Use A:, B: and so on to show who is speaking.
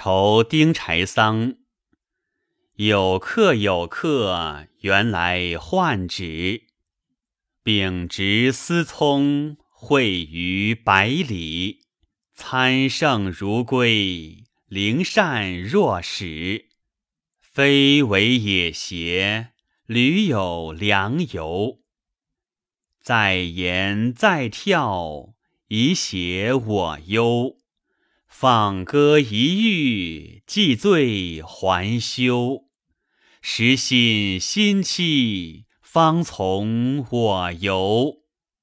A: 愁丁柴桑。有客有客，原来换纸。秉直思聪，会于百里。参圣如归，灵善若使。非为也邪？屡有良由。再言再跳，以写我忧。放歌一遇，既醉还休。时心心期，方从我游。